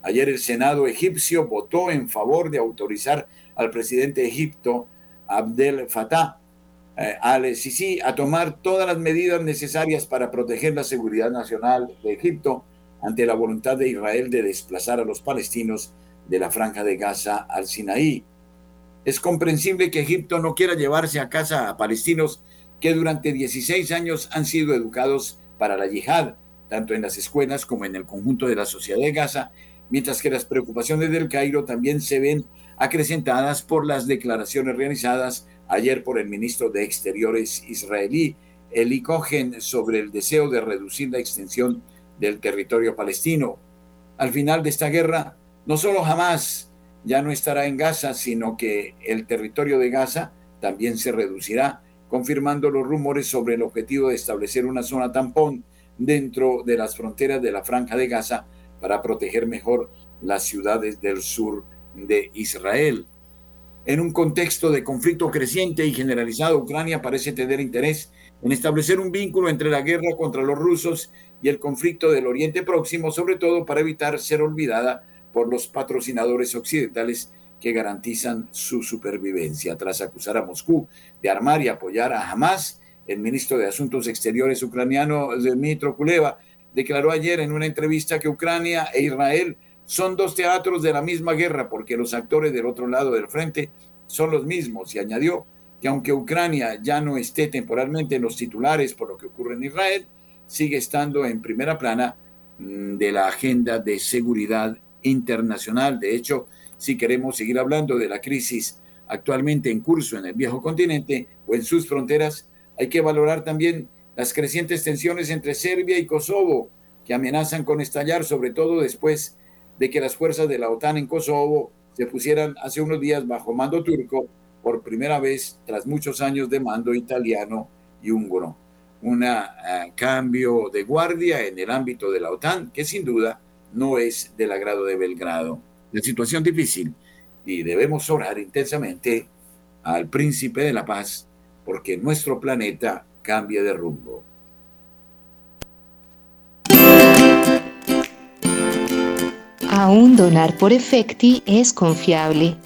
Ayer el Senado egipcio votó en favor de autorizar al presidente de Egipto, Abdel Fattah eh, al-Sisi, a tomar todas las medidas necesarias para proteger la seguridad nacional de Egipto ante la voluntad de Israel de desplazar a los palestinos de la franja de Gaza al Sinaí. Es comprensible que Egipto no quiera llevarse a casa a palestinos que durante 16 años han sido educados para la yihad, tanto en las escuelas como en el conjunto de la sociedad de Gaza, mientras que las preocupaciones del Cairo también se ven acrecentadas por las declaraciones realizadas ayer por el ministro de Exteriores israelí, Eli Cohen, sobre el deseo de reducir la extensión del territorio palestino. Al final de esta guerra, no solo jamás ya no estará en Gaza, sino que el territorio de Gaza también se reducirá, confirmando los rumores sobre el objetivo de establecer una zona tampón dentro de las fronteras de la franja de Gaza para proteger mejor las ciudades del sur de Israel. En un contexto de conflicto creciente y generalizado, Ucrania parece tener interés en establecer un vínculo entre la guerra contra los rusos y el conflicto del Oriente Próximo, sobre todo para evitar ser olvidada por los patrocinadores occidentales que garantizan su supervivencia. Tras acusar a Moscú de armar y apoyar a Hamas, el ministro de Asuntos Exteriores ucraniano Dmitro Kuleva declaró ayer en una entrevista que Ucrania e Israel son dos teatros de la misma guerra porque los actores del otro lado del frente son los mismos y añadió que aunque Ucrania ya no esté temporalmente en los titulares por lo que ocurre en Israel, sigue estando en primera plana mm, de la agenda de seguridad internacional. De hecho, si queremos seguir hablando de la crisis actualmente en curso en el viejo continente o en sus fronteras, hay que valorar también las crecientes tensiones entre Serbia y Kosovo, que amenazan con estallar, sobre todo después de que las fuerzas de la OTAN en Kosovo se pusieran hace unos días bajo mando turco por primera vez tras muchos años de mando italiano y húngaro un eh, cambio de guardia en el ámbito de la OTAN, que sin duda no es del agrado de Belgrado. La situación difícil y debemos orar intensamente al príncipe de la paz porque nuestro planeta cambie de rumbo.
Aún donar por efecti es confiable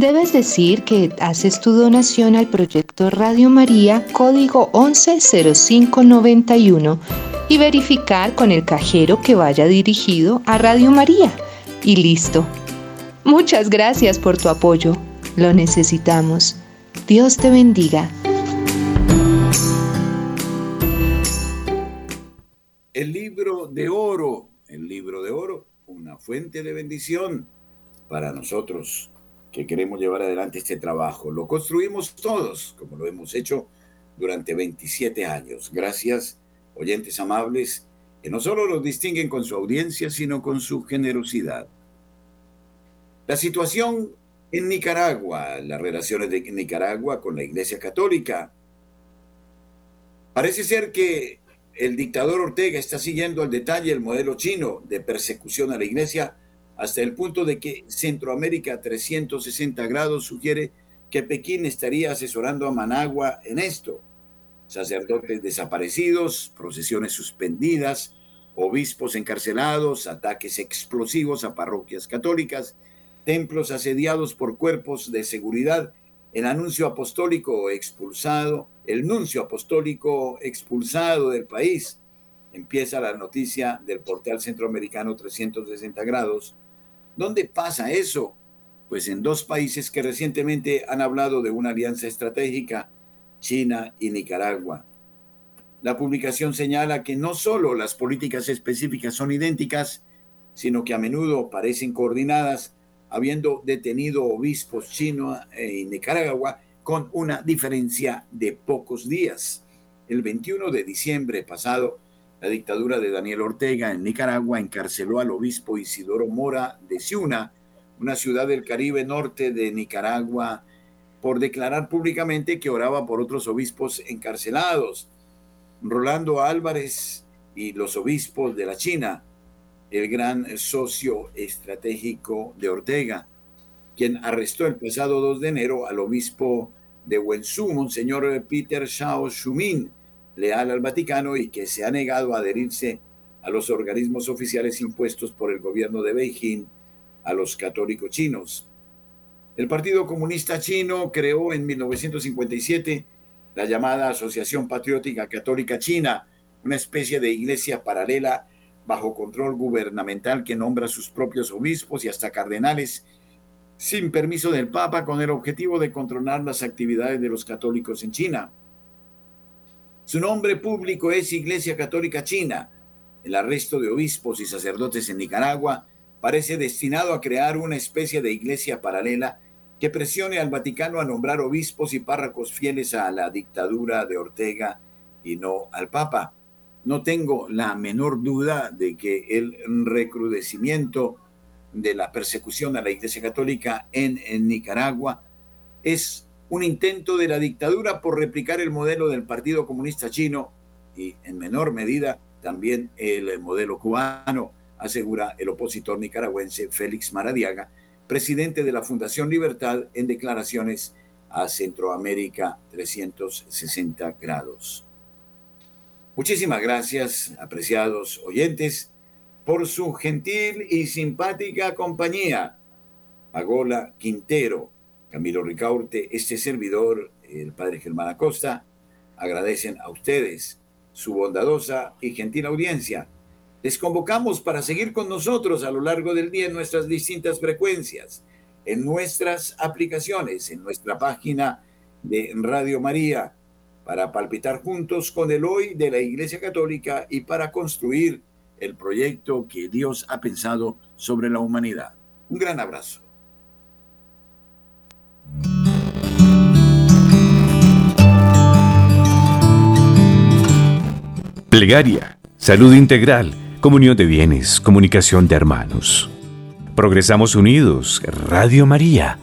debes decir que haces tu donación al proyecto Radio María código 110591 y verificar con el cajero que vaya dirigido a Radio María. Y listo. Muchas gracias por tu apoyo. Lo necesitamos. Dios te bendiga.
el libro de oro, el libro de oro, una fuente de bendición para nosotros que queremos llevar adelante este trabajo. Lo construimos todos, como lo hemos hecho durante 27 años. Gracias, oyentes amables, que no solo nos distinguen con su audiencia, sino con su generosidad. La situación en Nicaragua, las relaciones de Nicaragua con la Iglesia Católica. Parece ser que el dictador Ortega está siguiendo al detalle el modelo chino de persecución a la Iglesia hasta el punto de que Centroamérica 360 grados sugiere que Pekín estaría asesorando a Managua en esto. Sacerdotes desaparecidos, procesiones suspendidas, obispos encarcelados, ataques explosivos a parroquias católicas, templos asediados por cuerpos de seguridad, el anuncio apostólico expulsado, el nuncio apostólico expulsado del país. Empieza la noticia del portal centroamericano 360 grados ¿Dónde pasa eso? Pues en dos países que recientemente han hablado de una alianza estratégica, China y Nicaragua. La publicación señala que no solo las políticas específicas son idénticas, sino que a menudo parecen coordinadas, habiendo detenido obispos chinos en Nicaragua con una diferencia de pocos días. El 21 de diciembre pasado, la dictadura de Daniel Ortega en Nicaragua encarceló al obispo Isidoro Mora de Ciuna, una ciudad del Caribe norte de Nicaragua, por declarar públicamente que oraba por otros obispos encarcelados. Rolando Álvarez y los obispos de la China, el gran socio estratégico de Ortega, quien arrestó el pasado 2 de enero al obispo de Wenzhou, Monseñor Peter Shao Shumin, leal al Vaticano y que se ha negado a adherirse a los organismos oficiales impuestos por el gobierno de Beijing a los católicos chinos. El Partido Comunista Chino creó en 1957 la llamada Asociación Patriótica Católica China, una especie de iglesia paralela bajo control gubernamental que nombra sus propios obispos y hasta cardenales sin permiso del Papa con el objetivo de controlar las actividades de los católicos en China. Su nombre público es Iglesia Católica China. El arresto de obispos y sacerdotes en Nicaragua parece destinado a crear una especie de iglesia paralela que presione al Vaticano a nombrar obispos y párrocos fieles a la dictadura de Ortega y no al Papa. No tengo la menor duda de que el recrudecimiento de la persecución a la Iglesia Católica en Nicaragua es un intento de la dictadura por replicar el modelo del Partido Comunista Chino y en menor medida también el modelo cubano, asegura el opositor nicaragüense Félix Maradiaga, presidente de la Fundación Libertad en declaraciones a Centroamérica 360 grados. Muchísimas gracias, apreciados oyentes, por su gentil y simpática compañía. Agola Quintero, Camilo Ricaurte, este servidor, el padre Germán Acosta, agradecen a ustedes su bondadosa y gentil audiencia. Les convocamos para seguir con nosotros a lo largo del día en nuestras distintas frecuencias, en nuestras aplicaciones, en nuestra página de Radio María, para palpitar juntos con el hoy de la Iglesia Católica y para construir el proyecto que Dios ha pensado sobre la humanidad. Un gran abrazo.
Plegaria, salud integral, comunión de bienes, comunicación de hermanos. Progresamos unidos, Radio María